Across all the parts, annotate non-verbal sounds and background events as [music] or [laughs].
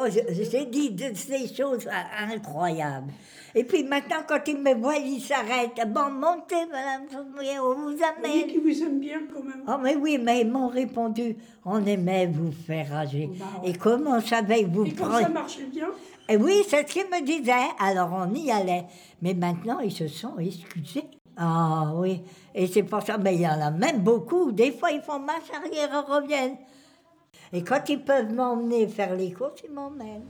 Oh, j'ai dit de- des choses euh, incroyables. Et puis maintenant, quand ils me voient, ils s'arrêtent. Bon, montez, madame, on vous Vous amène. qu'ils vous aiment bien quand même. Oh, mais oui, mais ils m'ont répondu, on aimait vous faire rager. Bah ouais. Et comment on savait que vous Et quand preniez ça marchait bien, Et oui, c'est ce qu'ils me disaient. Alors on y allait. Mais maintenant, ils se sont excusés. Ah oui. Et c'est pour ça, mais il y en a même beaucoup. Des fois, ils font marche arrière et reviennent. Et quand ils peuvent m'emmener faire les courses, ils m'emmènent.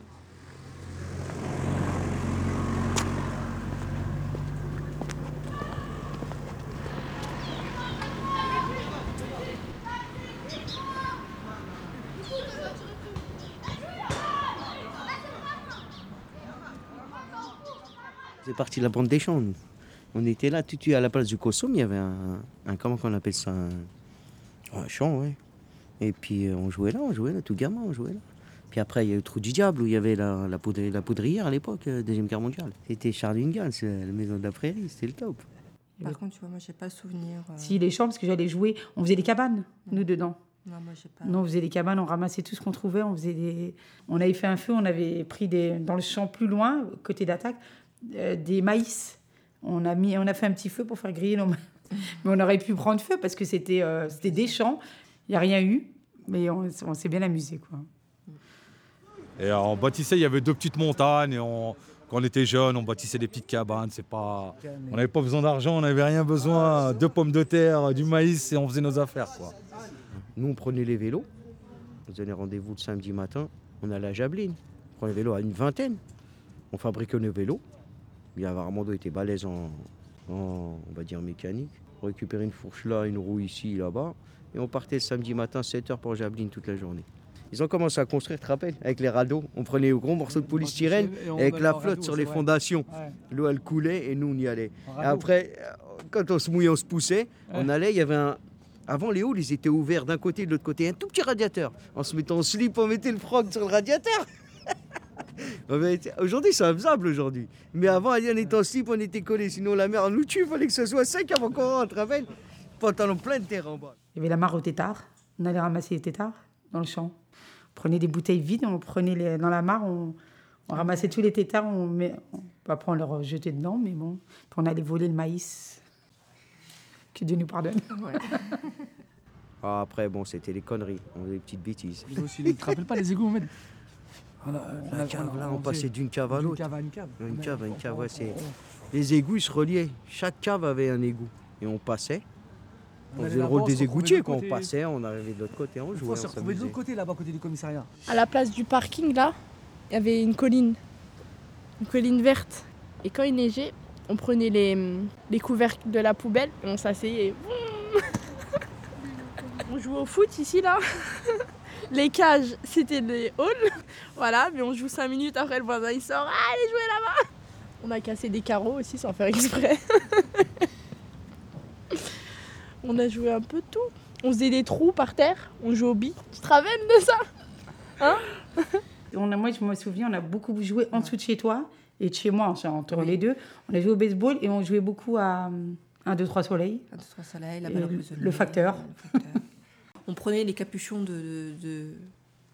C'est parti la bande des champs. On était là, tout de suite à la place du Cossum, il y avait un, un- comment qu'on appelle ça, un, un champ, ouais. Et puis euh, on jouait là, on jouait là, tout gamin, on jouait là. Puis après, il y a eu le Trou du Diable, où il y avait la, la, poudri- la poudrière à l'époque, euh, Deuxième Guerre mondiale. C'était Charles Ingalls, euh, la maison de la prairie, c'était le top. Par contre, tu vois, moi, j'ai pas souvenir. euh, Si, les champs, parce que j'allais jouer. On faisait des cabanes, nous, dedans. Non, moi, j'ai pas. Nous, on faisait des cabanes, on ramassait tout ce qu'on trouvait. On, faisait des... on avait fait un feu, on avait pris des... dans le champ plus loin, côté d'attaque, euh, des maïs. On a, mis... on a fait un petit feu pour faire griller nos maïs. [laughs] Mais on aurait pu prendre feu parce que c'était euh, c'était des champs. Il n'y a rien eu. Mais on, on s'est bien amusé, quoi. Et on bâtissait, il y avait deux petites montagnes. Et on, quand on était jeune, on bâtissait des petites cabanes. C'est pas, on n'avait pas besoin d'argent, on n'avait rien besoin. Deux pommes de terre, du maïs et on faisait nos affaires. Quoi. Nous, on prenait les vélos, on donnait rendez-vous le samedi matin, on allait à Jabeline. On prenait les vélos à une vingtaine, on fabriquait nos vélos. Il y avait Armando était balèze en, en, on va dire, mécanique. On récupérait une fourche là, une roue ici, là-bas. Et on partait le samedi matin, 7h pour Jabeline toute la journée. Ils ont commencé à construire, tu te rappelles, avec les radeaux. On prenait le gros morceau de polystyrène Et avec la flotte radeau, sur les vrai. fondations. Ouais. L'eau, elle coulait et nous, on y allait. Et après, euh, quand on se mouillait, on se poussait, on allait, il y avait un... Avant, les halls, ils étaient ouverts d'un côté et de l'autre côté. Un tout petit radiateur. En se mettant en slip, on mettait le frog sur le radiateur. Aujourd'hui, c'est infaisable aujourd'hui. Mais avant, on était en slip, on était collés. Sinon, la mer nous tue. Il fallait que ce soit sec avant qu'on rentre. rappelle Pantalon plein de terre en bas. Il y avait la mare au tétard. On allait ramasser les tétards dans le champ. On prenait des bouteilles vides, on prenait les, dans la mare, on, on ramassait tous les tétards, on met, après on leur jetait dedans, mais bon. Puis on allait voler le maïs. Que Dieu nous pardonne. [laughs] Ah, après, bon, c'était les conneries. On faisait des petites bêtises. Il y aussi les- Tu te rappelles pas les égouts, Mohamed La cave, là, on passait d'une cave à l'autre. cave à une cave. Une à une cave, ouais, c'est- Les égouts, ils se reliaient. Chaque cave avait un égout. Et on passait. On, faisait le rôle des égoutiers. Quand on passait, on arrivait de l'autre côté, on jouait. on s'est de l'autre côté, là-bas, à côté du commissariat. À la place du parking, là, il y avait une colline. Une colline verte. Et quand il neigeait, on prenait les, les couvercles de la poubelle et on s'asseyait. [laughs] on jouait au foot ici, là. [laughs] Les cages, c'était les halls. [laughs] Voilà, mais on joue 5 minutes après le voisin il sort. Ah, allez jouer là-bas On a cassé des carreaux aussi sans faire exprès. [laughs] on a joué un peu de tout. On faisait des trous par terre, on jouait au billes. Tu te rappelles de ça? On a, moi, je me souviens, on a beaucoup joué en dessous de chez toi et de chez moi, entre les deux. On a joué au baseball et on jouait beaucoup à 1, 2, 3 soleil. Un, deux, trois soleils, la balle le- le facteur. le facteur. On prenait les capuchons de, de,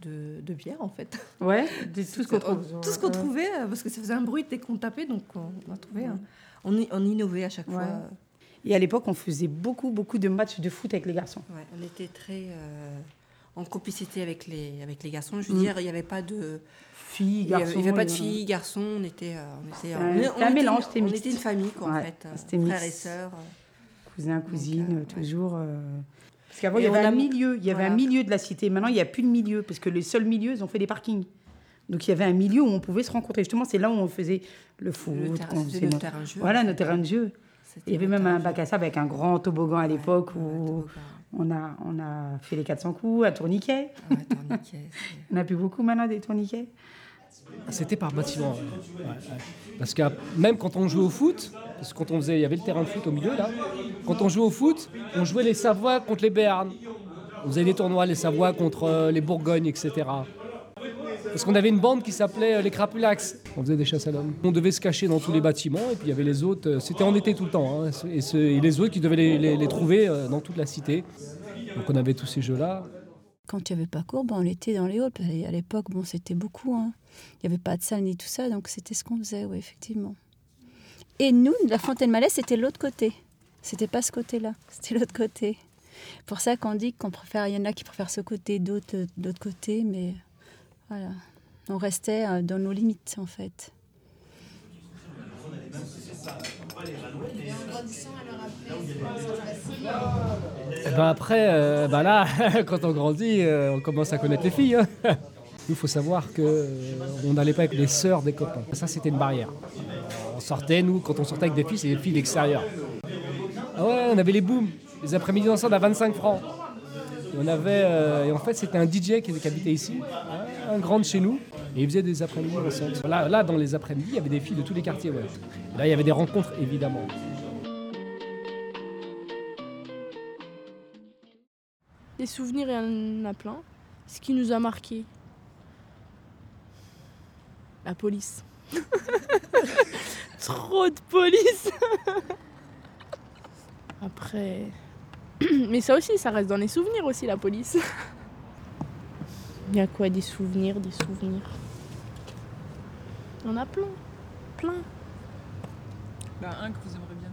de, de bière, en fait. Ouais, [laughs] tout ce qu'on trouve. Tout ce qu'on Ouais. trouvait, euh, parce que ça faisait un bruit dès qu'on tapait, donc on, a trouvé. un- On, innovait à chaque Ouais. fois. Et à l'époque, on faisait beaucoup, beaucoup de matchs de foot avec les garçons. Ouais, on était très euh, en complicité avec les, avec les garçons. Je veux Mm. dire, il n'y avait pas de Filles, garçons. il y avait pas de euh, filles, garçons. On était, on était, on un était- mélange, c'était On était une famille, quoi, en fait. frères et sœurs. Cousins, cousines, euh, toujours. Parce qu'avant, il y on avait a un milieu. Il y avait un milieu de la cité. Maintenant, il n'y a plus de milieu. Parce que les seuls milieux, ils ont fait des parkings. Donc, il y avait un milieu où on pouvait se rencontrer. Justement, c'est là où on faisait le foot. Le terrain- c'était faisait nos- terrains de jeu, Voilà, fait. terrains de jeu. Il y avait même un bac à sable avec un grand toboggan à l'époque Ouais, où on a, on a fait les 400 coups, un tourniquet. Ouais, tourniquet, [laughs] On n'a plus beaucoup maintenant des tourniquets. C'était par bâtiment. Parce que même quand on jouait au foot, parce que quand on faisait, il y avait le terrain de foot au milieu là. Quand on jouait au foot, on jouait les Savoies contre les Béarn. On faisait des tournois les Savoies contre euh, les Bourgognes, etc. Parce qu'on avait une bande qui s'appelait euh, les Crapulax. On faisait des chasses à l'homme. On devait se cacher dans tous les bâtiments et puis il y avait les autres. euh, C'était en été tout le temps. hein, et, les autres qui devaient les, les- trouver dans toute la cité. Donc on avait tous ces jeux-là. Quand il n'y avait pas cours, ben, on était dans les halls. parce qu'à l'époque, bon, c'était beaucoup. hein. Il n'y avait pas de salle ni tout ça, donc c'était ce qu'on faisait, oui, effectivement. Et nous, la fontaine Malais, c'était l'autre côté. C'était pas ce côté-là, c'était l'autre côté. Pour ça qu'on dit qu'on préfère, il y en a qui préfèrent ce côté, d'autres euh, d'autre côté, mais voilà. On restait euh, dans nos limites, en fait. Et ben après, euh, ben là, [laughs] quand on grandit, euh, on commence à connaître les filles. hein. Nous, [laughs] il faut savoir que euh, on n'allait pas avec les sœurs des copains. Ça, c'était une barrière. On sortait, nous, quand on sortait avec des filles, c'est des filles d'extérieur. Ah ouais, on avait les booms, les après-midi ensemble à 25 francs. Et on avait, euh, et en fait, c'était un DJ qui, habitait ici, un grand de chez nous, et il faisait des après-midi ensemble. Là, là, dans les après-midi, il y avait des filles de tous les quartiers. Là, il y avait des rencontres, évidemment. Des souvenirs, il y en a plein. Ce qui nous a marqué La police. [laughs] Trop de police [laughs] Après. [clears throat] Mais ça aussi, ça reste dans les souvenirs aussi, la police. [laughs] Il y a quoi Des souvenirs, des souvenirs? Il y en a plein. Plein. Bah, un que vous aimeriez bien